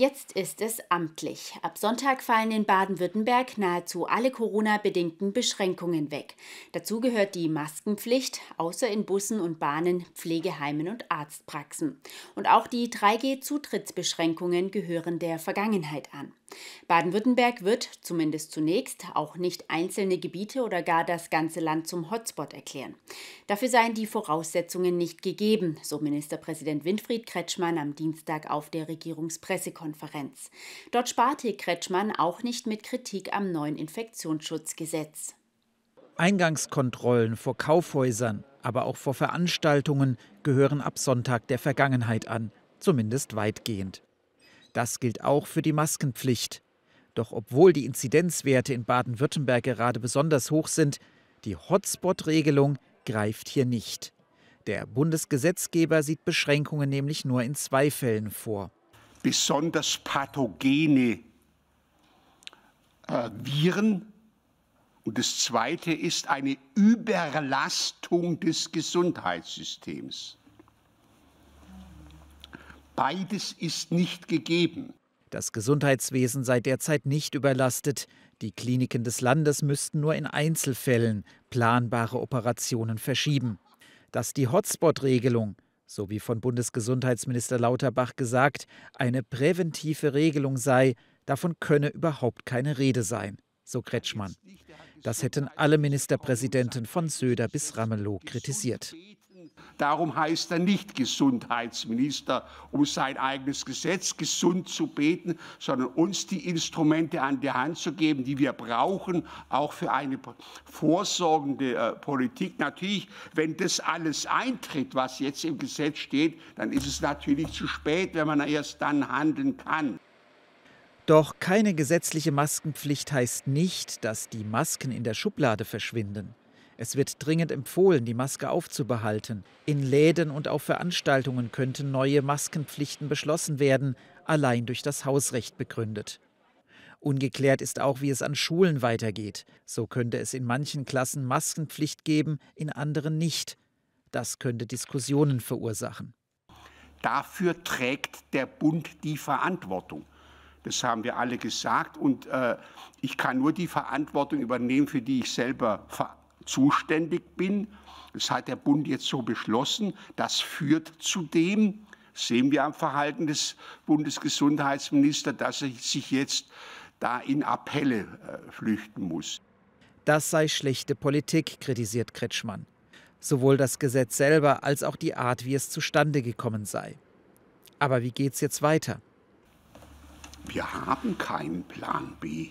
Jetzt ist es amtlich. Ab Sonntag fallen in Baden-Württemberg nahezu alle Corona-bedingten Beschränkungen weg. Dazu gehört die Maskenpflicht, außer in Bussen und Bahnen, Pflegeheimen und Arztpraxen. Und auch die 3G-Zutrittsbeschränkungen gehören der Vergangenheit an. Baden-Württemberg wird, zumindest zunächst, auch nicht einzelne Gebiete oder gar das ganze Land zum Hotspot erklären. Dafür seien die Voraussetzungen nicht gegeben, so Ministerpräsident Winfried Kretschmann am Dienstag auf der Regierungspressekonferenz. Dort sparte Kretschmann auch nicht mit Kritik am neuen Infektionsschutzgesetz. Eingangskontrollen vor Kaufhäusern, aber auch vor Veranstaltungen gehören ab Sonntag der Vergangenheit an, zumindest weitgehend. Das gilt auch für die Maskenpflicht. Doch obwohl die Inzidenzwerte in Baden-Württemberg gerade besonders hoch sind, die Hotspot-Regelung greift hier nicht. Der Bundesgesetzgeber sieht Beschränkungen nämlich nur in zwei Fällen vor. Besonders pathogene äh, Viren und das Zweite ist eine Überlastung des Gesundheitssystems. Beides ist nicht gegeben. Das Gesundheitswesen sei derzeit nicht überlastet. Die Kliniken des Landes müssten nur in Einzelfällen planbare Operationen verschieben. Dass die Hotspot-Regelung, so wie von Bundesgesundheitsminister Lauterbach gesagt, eine präventive Regelung sei, davon könne überhaupt keine Rede sein, so Kretschmann. Das hätten alle Ministerpräsidenten von Söder bis Ramelow kritisiert. Darum heißt er nicht Gesundheitsminister, um sein eigenes Gesetz gesund zu beten, sondern uns die Instrumente an die Hand zu geben, die wir brauchen, auch für eine vorsorgende äh, Politik. Natürlich, wenn das alles eintritt, was jetzt im Gesetz steht, dann ist es natürlich zu spät, wenn man erst dann handeln kann. Doch keine gesetzliche Maskenpflicht heißt nicht, dass die Masken in der Schublade verschwinden. Es wird dringend empfohlen, die Maske aufzubehalten. In Läden und auf Veranstaltungen könnten neue Maskenpflichten beschlossen werden, allein durch das Hausrecht begründet. Ungeklärt ist auch, wie es an Schulen weitergeht. So könnte es in manchen Klassen Maskenpflicht geben, in anderen nicht. Das könnte Diskussionen verursachen. Dafür trägt der Bund die Verantwortung. Das haben wir alle gesagt. Und äh, ich kann nur die Verantwortung übernehmen, für die ich selber verantwortlich zuständig bin. Das hat der Bund jetzt so beschlossen. Das führt zu dem, sehen wir am Verhalten des Bundesgesundheitsministers, dass er sich jetzt da in Appelle äh, flüchten muss. Das sei schlechte Politik, kritisiert Kretschmann. Sowohl das Gesetz selber als auch die Art, wie es zustande gekommen sei. Aber wie geht es jetzt weiter? Wir haben keinen Plan B.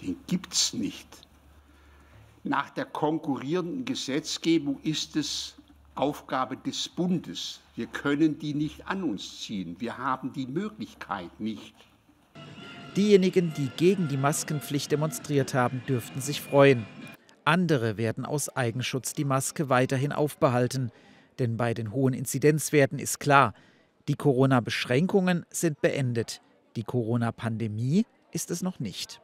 Den gibt es nicht. Nach der konkurrierenden Gesetzgebung ist es Aufgabe des Bundes. Wir können die nicht an uns ziehen. Wir haben die Möglichkeit nicht. Diejenigen, die gegen die Maskenpflicht demonstriert haben, dürften sich freuen. Andere werden aus Eigenschutz die Maske weiterhin aufbehalten. Denn bei den hohen Inzidenzwerten ist klar, die Corona-Beschränkungen sind beendet. Die Corona-Pandemie ist es noch nicht.